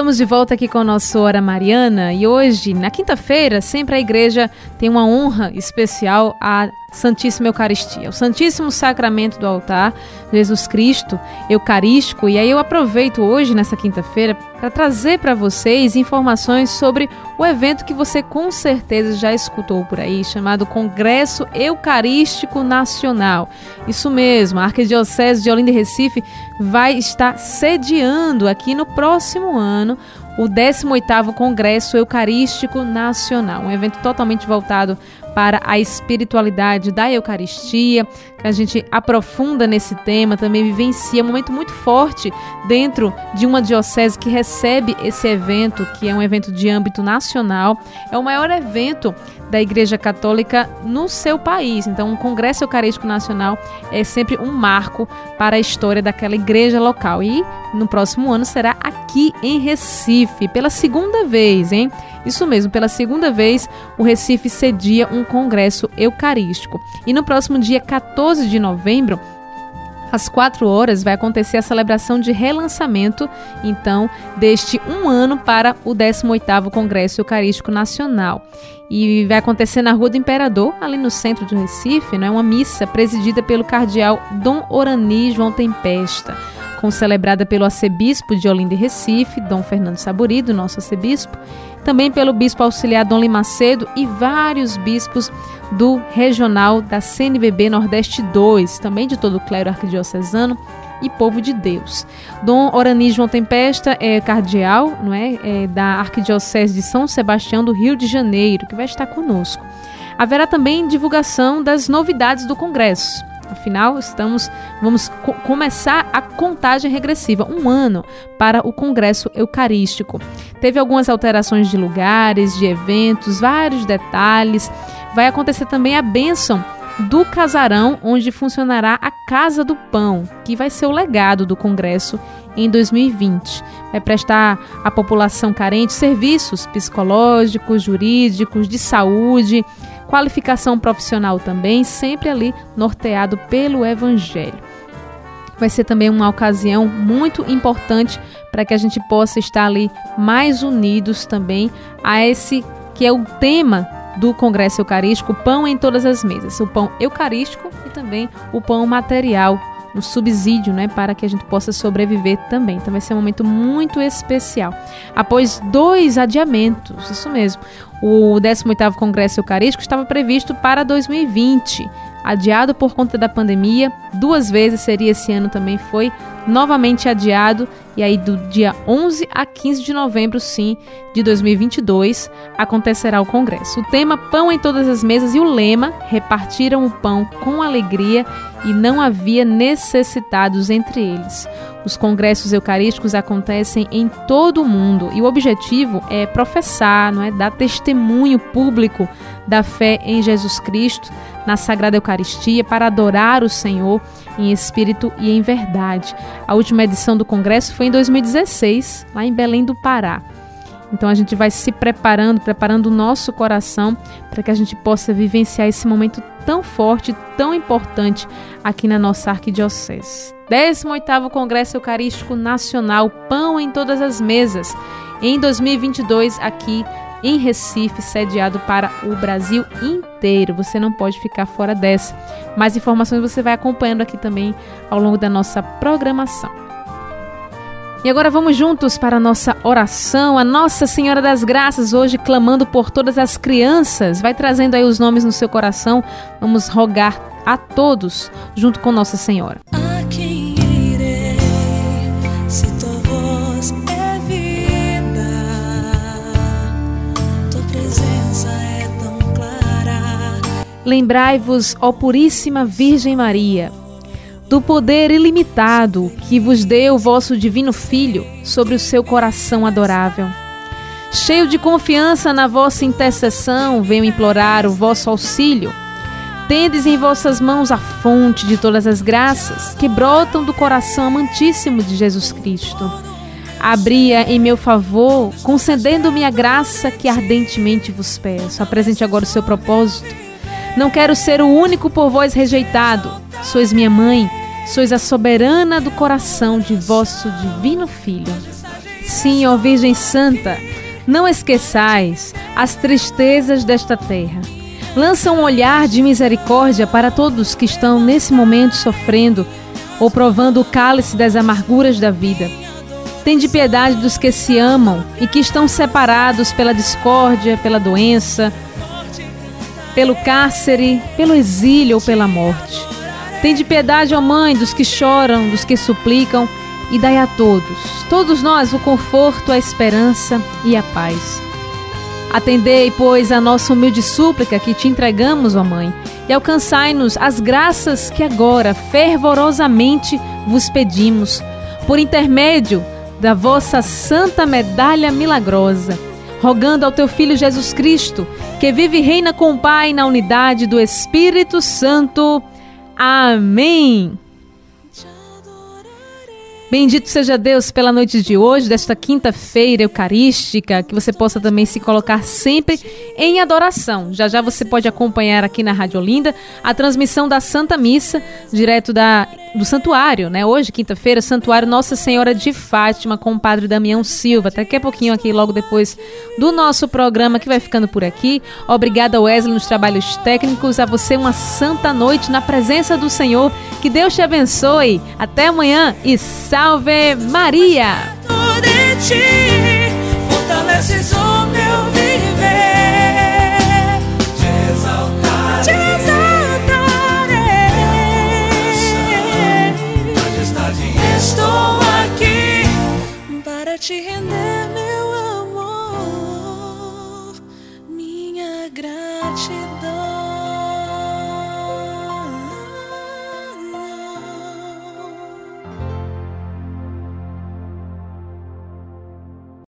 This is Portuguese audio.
Estamos de volta aqui com o nosso Hora Mariana e hoje, na quinta-feira, sempre a igreja tem uma honra especial a Santíssima Eucaristia, o Santíssimo Sacramento do altar, Jesus Cristo Eucarístico. E aí eu aproveito hoje, nessa quinta-feira, para trazer para vocês informações sobre o evento que você com certeza já escutou por aí, chamado Congresso Eucarístico Nacional. Isso mesmo, a Arquidiocese de Olinda e Recife vai estar sediando aqui no próximo ano o 18º Congresso Eucarístico Nacional, um evento totalmente voltado para a espiritualidade da Eucaristia, que a gente aprofunda nesse tema, também vivencia um momento muito forte dentro de uma diocese que recebe esse evento, que é um evento de âmbito nacional. É o maior evento da Igreja Católica no seu país. Então, um Congresso Eucarístico Nacional é sempre um marco para a história daquela igreja local. E no próximo ano será aqui em Recife, pela segunda vez, hein? Isso mesmo, pela segunda vez, o Recife cedia um congresso eucarístico. E no próximo dia 14 de novembro, às 4 horas vai acontecer a celebração de relançamento, então, deste um ano para o 18º Congresso Eucarístico Nacional. E vai acontecer na Rua do Imperador, ali no centro do Recife, né, uma missa presidida pelo cardeal Dom Orani João Tempesta, com celebrada pelo arcebispo de Olinda e Recife, Dom Fernando Saburido, nosso arcebispo, também pelo bispo auxiliar Dom Limacedo e vários bispos do regional da CNBB Nordeste 2, também de todo o clero arquidiocesano e povo de Deus. Dom Orani João Tempesta é cardeal não é, é, da Arquidiocese de São Sebastião do Rio de Janeiro, que vai estar conosco. Haverá também divulgação das novidades do Congresso. Afinal, estamos vamos co começar a contagem regressiva, um ano para o Congresso Eucarístico. Teve algumas alterações de lugares, de eventos, vários detalhes. Vai acontecer também a bênção do casarão, onde funcionará a Casa do Pão, que vai ser o legado do Congresso em 2020. Vai prestar à população carente serviços psicológicos, jurídicos, de saúde, qualificação profissional também, sempre ali norteado pelo Evangelho. Vai ser também uma ocasião muito importante para que a gente possa estar ali mais unidos também a esse que é o tema do Congresso Eucarístico, pão em todas as mesas, o pão eucarístico e também o pão material, no subsídio, né, para que a gente possa sobreviver também. Então vai ser um momento muito especial. Após dois adiamentos, isso mesmo. O 18º Congresso Eucarístico estava previsto para 2020, adiado por conta da pandemia. Duas vezes seria esse ano também foi novamente adiado e aí do dia 11 a 15 de novembro, sim, de 2022, acontecerá o congresso. O tema Pão em todas as mesas e o lema Repartiram o pão com alegria e não havia necessitados entre eles. Os congressos eucarísticos acontecem em todo o mundo e o objetivo é professar, não é, dar testemunho público da fé em Jesus Cristo, na Sagrada Eucaristia, para adorar o Senhor em espírito e em verdade. A última edição do congresso foi em 2016, lá em Belém do Pará. Então a gente vai se preparando, preparando o nosso coração para que a gente possa vivenciar esse momento tão forte, tão importante aqui na nossa arquidiocese. 18º Congresso Eucarístico Nacional, Pão em todas as mesas, em 2022 aqui em Recife, sediado para o Brasil inteiro. Você não pode ficar fora dessa. Mais informações você vai acompanhando aqui também ao longo da nossa programação. E agora vamos juntos para a nossa oração, a Nossa Senhora das Graças, hoje clamando por todas as crianças. Vai trazendo aí os nomes no seu coração. Vamos rogar a todos junto com Nossa Senhora. A quem irei, se tua voz é vida, tua presença é tão clara. Lembrai-vos, ó Puríssima Virgem Maria, do poder ilimitado que vos deu o vosso divino Filho sobre o seu coração adorável. Cheio de confiança na vossa intercessão, venho implorar o vosso auxílio. Tendes em vossas mãos a fonte de todas as graças que brotam do coração amantíssimo de Jesus Cristo. Abria em meu favor, concedendo-me a graça que ardentemente vos peço. Apresente agora o seu propósito. Não quero ser o único por vós rejeitado. Sois minha mãe, sois a soberana do coração de vosso divino Filho. Sim, ó Virgem Santa, não esqueçais as tristezas desta terra. Lança um olhar de misericórdia para todos que estão nesse momento sofrendo ou provando o cálice das amarguras da vida. Tende piedade dos que se amam e que estão separados pela discórdia, pela doença, pelo cárcere, pelo exílio ou pela morte. Tende piedade, ó Mãe, dos que choram, dos que suplicam, e dai a todos, todos nós, o conforto, a esperança e a paz. Atendei, pois, a nossa humilde súplica que te entregamos, ó Mãe, e alcançai-nos as graças que agora fervorosamente vos pedimos, por intermédio da vossa santa medalha milagrosa, rogando ao teu Filho Jesus Cristo, que vive e reina com o Pai na unidade do Espírito Santo. Amém. Bendito seja Deus pela noite de hoje, desta quinta-feira eucarística, que você possa também se colocar sempre em adoração. Já já você pode acompanhar aqui na Rádio Olinda a transmissão da Santa Missa, direto da, do santuário, né? Hoje, quinta-feira, Santuário Nossa Senhora de Fátima, com o Padre Damião Silva. Daqui a pouquinho aqui, logo depois do nosso programa, que vai ficando por aqui. Obrigada, Wesley, nos trabalhos técnicos. A você uma santa noite na presença do Senhor. Que Deus te abençoe. Até amanhã e salve! Salve Maria! ti, fortaleces o meu viver. Te exaltarei, te exaltarei. Estou aqui para te render meu amor, minha gratidão.